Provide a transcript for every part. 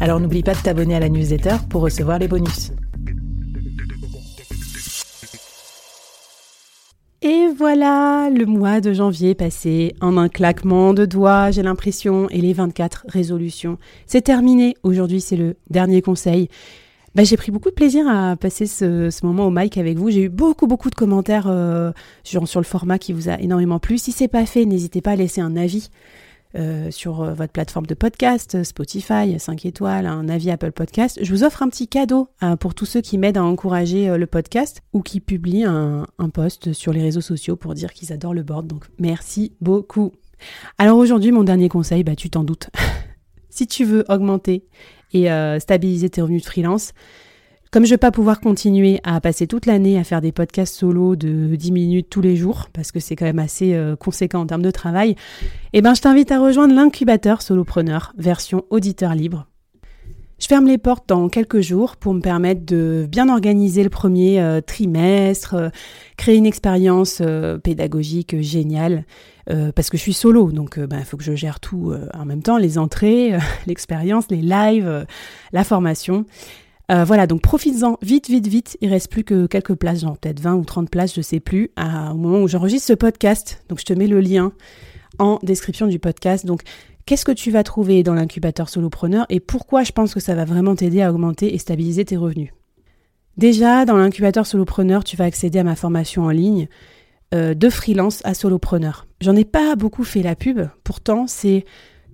Alors n'oublie pas de t'abonner à la newsletter pour recevoir les bonus. Et voilà, le mois de janvier passé en un claquement de doigts, j'ai l'impression, et les 24 résolutions. C'est terminé. Aujourd'hui, c'est le dernier conseil. Bah, j'ai pris beaucoup de plaisir à passer ce, moment au mic avec vous. J'ai eu beaucoup, beaucoup de commentaires euh, sur, sur, le format qui vous a énormément plu. Si c'est pas fait, n'hésitez pas à laisser un avis. Euh, sur euh, votre plateforme de podcast, Spotify, 5 étoiles, un avis Apple Podcast. Je vous offre un petit cadeau euh, pour tous ceux qui m'aident à encourager le podcast ou qui publient un, un post sur les réseaux sociaux pour dire qu'ils adorent le board. Donc merci beaucoup. Alors aujourd'hui, mon dernier conseil, bah, tu t'en doutes. si tu veux augmenter et stabiliser tes revenus de freelance, comme je ne vais pas pouvoir continuer à passer toute l'année à faire des podcasts solo de 10 minutes tous les jours, parce que c'est quand même assez euh, conséquent en termes de travail, eh ben, je t'invite à rejoindre l'incubateur solopreneur version auditeur libre. Je ferme les portes dans quelques jours pour me permettre de bien organiser le premier euh, trimestre, euh, créer une expérience pédagogique géniale, parce que je suis solo, donc il ben, faut que je gère tout en même temps, les entrées, l'expérience, les lives, la formation. Euh, voilà, donc profites-en vite, vite, vite. Il reste plus que quelques places, genre peut-être 20 ou 30 places, je sais plus, au moment où j'enregistre ce podcast. Donc je te mets le lien en description du podcast. Donc qu'est-ce que tu vas trouver dans l'incubateur solopreneur et pourquoi je pense que ça va vraiment t'aider à augmenter et stabiliser tes revenus? Déjà, dans l'incubateur solopreneur, tu vas accéder à ma formation en ligne euh, de freelance à solopreneur. J'en ai pas beaucoup fait la pub, pourtant c'est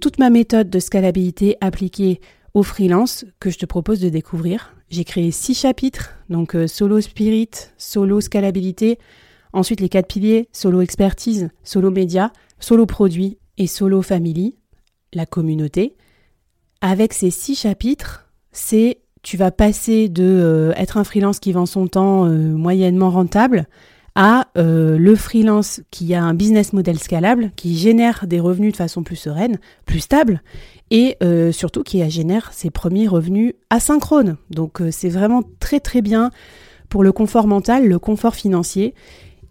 toute ma méthode de scalabilité appliquée au freelance que je te propose de découvrir. J'ai créé six chapitres, donc euh, solo spirit, solo scalabilité, ensuite les quatre piliers, solo expertise, solo média, solo produit et solo family, la communauté. Avec ces six chapitres, c'est tu vas passer de euh, être un freelance qui vend son temps euh, moyennement rentable à le freelance qui a un business model scalable, qui génère des revenus de façon plus sereine, plus stable, et euh, surtout qui génère ses premiers revenus asynchrones. Donc euh, c'est vraiment très très bien pour le confort mental, le confort financier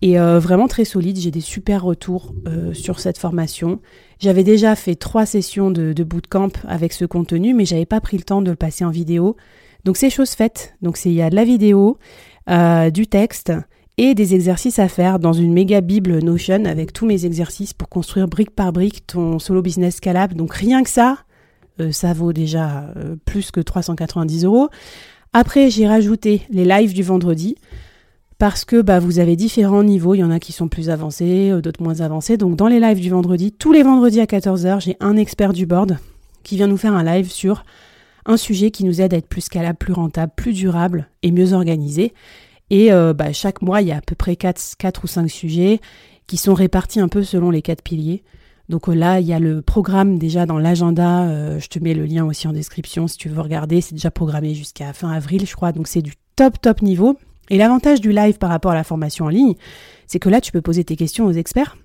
et euh, vraiment très solide. J'ai des super retours sur cette formation. J'avais déjà fait trois sessions de, de bootcamp avec ce contenu, mais j'avais pas pris le temps de le passer en vidéo. Donc c'est chose faite. Donc il y a de la vidéo, du texte et des exercices à faire dans une méga bible Notion avec tous mes exercices pour construire brique par brique ton solo business scalable. Donc rien que ça, euh, ça vaut déjà euh, plus que 390 euros. Après, j'ai rajouté les lives du vendredi parce que bah, vous avez différents niveaux. Il y en a qui sont plus avancés, euh, d'autres moins avancés. Donc, dans les lives du vendredi, tous les vendredis à 14h, j'ai un expert du board qui vient nous faire un live sur un sujet qui nous aide à être plus scalable, plus rentable, plus durable et mieux organisé. Et bah, chaque mois, il y a à peu près 4, 4 ou 5 sujets qui sont répartis un peu selon les quatre piliers. Donc euh, là, il y a le programme déjà dans l'agenda. Euh, je te mets le lien aussi en description si tu veux regarder. C'est déjà programmé jusqu'à fin avril, je crois. Donc c'est du top, top niveau. Et l'avantage du live par rapport à la formation en ligne, c'est que là, tu peux poser tes questions aux experts.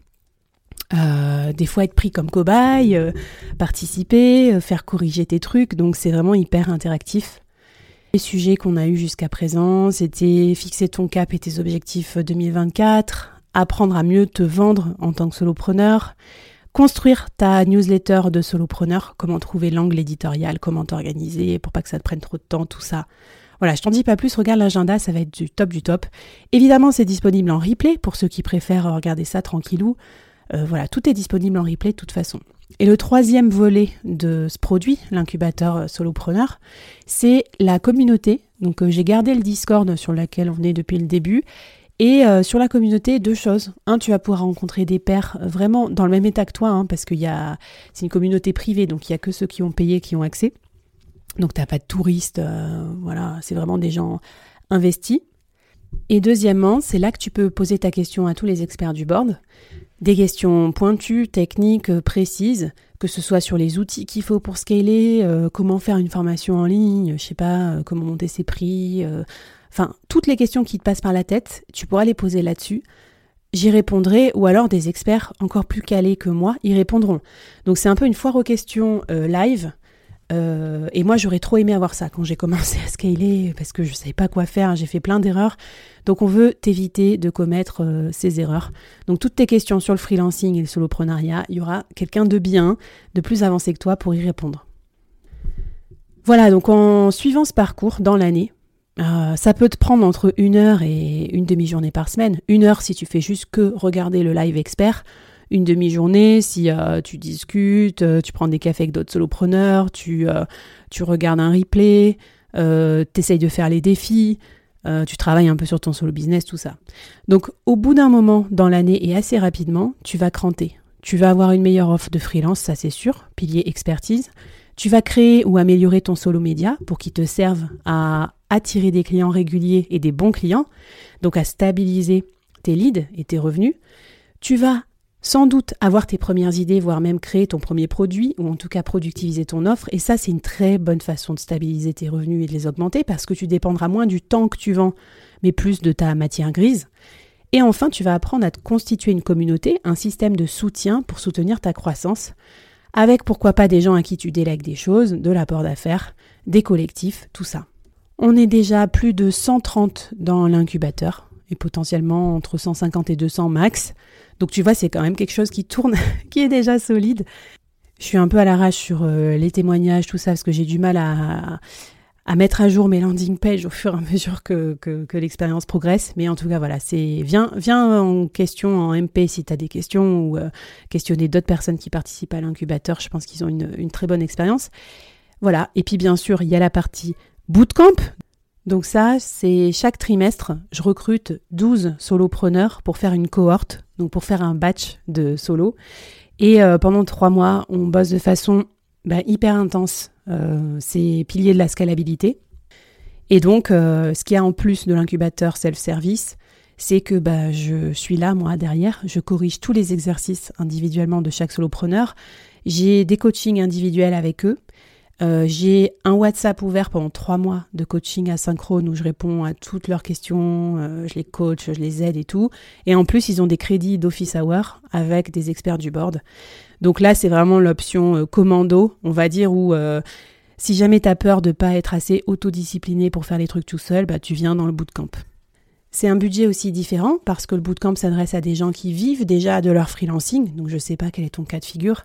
Euh, des fois être pris comme cobaye, participer, faire corriger tes trucs. Donc c'est vraiment hyper interactif. Les sujets qu'on a eu jusqu'à présent, c'était fixer ton cap et tes objectifs 2024, apprendre à mieux te vendre en tant que solopreneur, construire ta newsletter de solopreneur, comment trouver l'angle éditorial, comment t'organiser pour pas que ça te prenne trop de temps, tout ça. Voilà, je t'en dis pas plus, regarde l'agenda, ça va être du top du top. Évidemment, c'est disponible en replay pour ceux qui préfèrent regarder ça tranquillou. Euh, voilà, tout est disponible en replay de toute façon. Et le troisième volet de ce produit, l'incubateur solopreneur, c'est la communauté. Donc j'ai gardé le Discord sur lequel on est depuis le début et euh, sur la communauté, deux choses. Un, tu vas pouvoir rencontrer des pairs euh, vraiment dans le même état que toi, hein, parce que c'est une communauté privée, donc il n'y a que ceux qui ont payé qui ont accès. Donc tu n'as pas de touristes, euh, voilà, c'est vraiment des gens investis. Et deuxièmement, c'est là que tu peux poser ta question à tous les experts du board. Des questions pointues, techniques, précises, que ce soit sur les outils qu'il faut pour scaler, comment faire une formation en ligne, je sais pas, comment monter ses prix, Enfin, toutes les questions qui te passent par la tête, tu pourras les poser là-dessus. J'y répondrai, ou alors des experts encore plus calés que moi y répondront. Donc c'est un peu une foire aux questions euh, live. Euh, et moi, j'aurais trop aimé avoir ça quand j'ai commencé à scaler parce que je ne savais pas quoi faire, j'ai fait plein d'erreurs. Donc, on veut t'éviter de commettre euh, ces erreurs. Donc, toutes tes questions sur le freelancing et le soloprenariat, il y aura quelqu'un de bien, de plus avancé que toi pour y répondre. Voilà, donc en suivant ce parcours dans l'année, euh, ça peut te prendre entre une heure et une demi-journée par semaine. Une heure si tu fais juste que regarder le live expert. Une demi-journée si euh, tu discutes, euh, tu prends des cafés avec d'autres solopreneurs, tu, tu regardes un replay, tu essayes de faire les défis, tu travailles un peu sur ton solo business, tout ça. Donc au bout d'un moment dans l'année et assez rapidement, tu vas cranter. Tu vas avoir une meilleure offre de freelance, ça c'est sûr, pilier expertise. Tu vas créer ou améliorer ton solo média pour qu'il te serve à attirer des clients réguliers et des bons clients, donc à stabiliser tes leads et tes revenus. Tu vas sans doute avoir tes premières idées, voire même créer ton premier produit, ou en tout cas productiviser ton offre. Et ça, c'est une très bonne façon de stabiliser tes revenus et de les augmenter parce que tu dépendras moins du temps que tu vends, mais plus de ta matière grise. Et enfin, tu vas apprendre à te constituer une communauté, un système de soutien pour soutenir ta croissance, avec pourquoi pas des gens à qui tu délègues des choses, de l'apport d'affaires, des collectifs, tout ça. On est déjà plus de 130 dans l'incubateur et potentiellement entre 150 et 200 max. Donc tu vois, c'est quand même quelque chose qui tourne, qui est déjà solide. Je suis un peu à l'arrache sur euh, les témoignages, tout ça, parce que j'ai du mal à, à, mettre à jour mes landing pages au fur et à mesure que, que, l'expérience progresse. Mais en tout cas, voilà, c'est viens, viens en question en MP si tu as des questions ou euh, questionner d'autres personnes qui participent à l'incubateur. Je pense qu'ils ont une, une très bonne expérience. Voilà, et puis bien sûr, il y a la partie bootcamp. Donc ça, c'est chaque trimestre, je recrute 12 solopreneurs pour faire une cohorte, donc pour faire un batch de solo. Et euh, pendant trois mois, on bosse de façon bah, hyper intense. Euh, c'est pilier de la scalabilité. Et donc, euh, ce qu'il y a en plus de l'incubateur self-service, c'est que bah, je suis là, moi, derrière. Je corrige tous les exercices individuellement de chaque solopreneur. J'ai des coachings individuels avec eux. Euh, j'ai un WhatsApp ouvert pendant trois mois de coaching asynchrone où je réponds à toutes leurs questions, euh, je les coach, je les aide et tout. Et en plus, ils ont des crédits d'office hour avec des experts du board. Donc là, c'est vraiment l'option euh, commando, on va dire, où si jamais tu as peur de pas être assez autodiscipliné pour faire les trucs tout seul, bah, tu viens dans le bootcamp. C'est un budget aussi différent parce que le bootcamp s'adresse à des gens qui vivent déjà de leur freelancing. Donc je ne sais pas quel est ton cas de figure.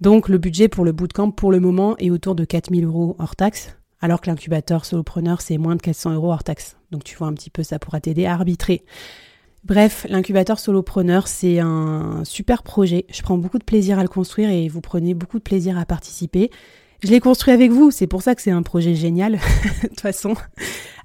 Donc le budget pour le bootcamp pour le moment est autour de 4000 euros hors taxe, alors que l'incubateur solopreneur c'est moins de 400 euros hors taxe. Donc tu vois un petit peu, ça pourra t'aider à arbitrer. Bref, l'incubateur solopreneur, c'est un super projet. Je prends beaucoup de plaisir à le construire et vous prenez beaucoup de plaisir à participer. Je l'ai construit avec vous, c'est pour ça que c'est un projet génial, de toute façon,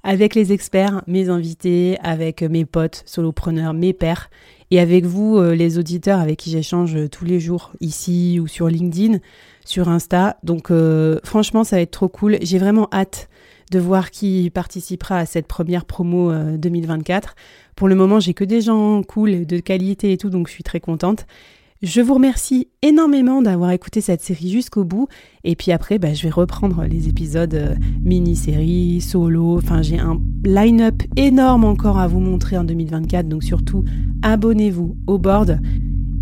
avec les experts, mes invités, avec mes potes solopreneurs, mes pairs et avec vous, euh, les auditeurs avec qui j'échange tous les jours ici ou sur LinkedIn, sur Insta. Donc euh, franchement, ça va être trop cool. J'ai vraiment hâte de voir qui participera à cette première promo 2024. Euh, Pour le moment, j'ai que des gens cool, de qualité et tout, donc je suis très contente. Je vous remercie énormément d'avoir écouté cette série jusqu'au bout. Et puis après, bah, je vais reprendre les épisodes euh, mini-série, solo. Enfin, j'ai un line-up énorme encore à vous montrer en 2024. Donc surtout, abonnez-vous au board.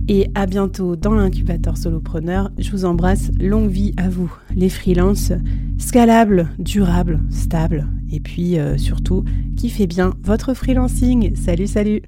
Et à bientôt dans l'incubateur solopreneur. Je vous embrasse. Longue vie à vous, les freelances. Scalable, durable, stable. Et puis euh, surtout, kiffez bien votre freelancing. Salut, salut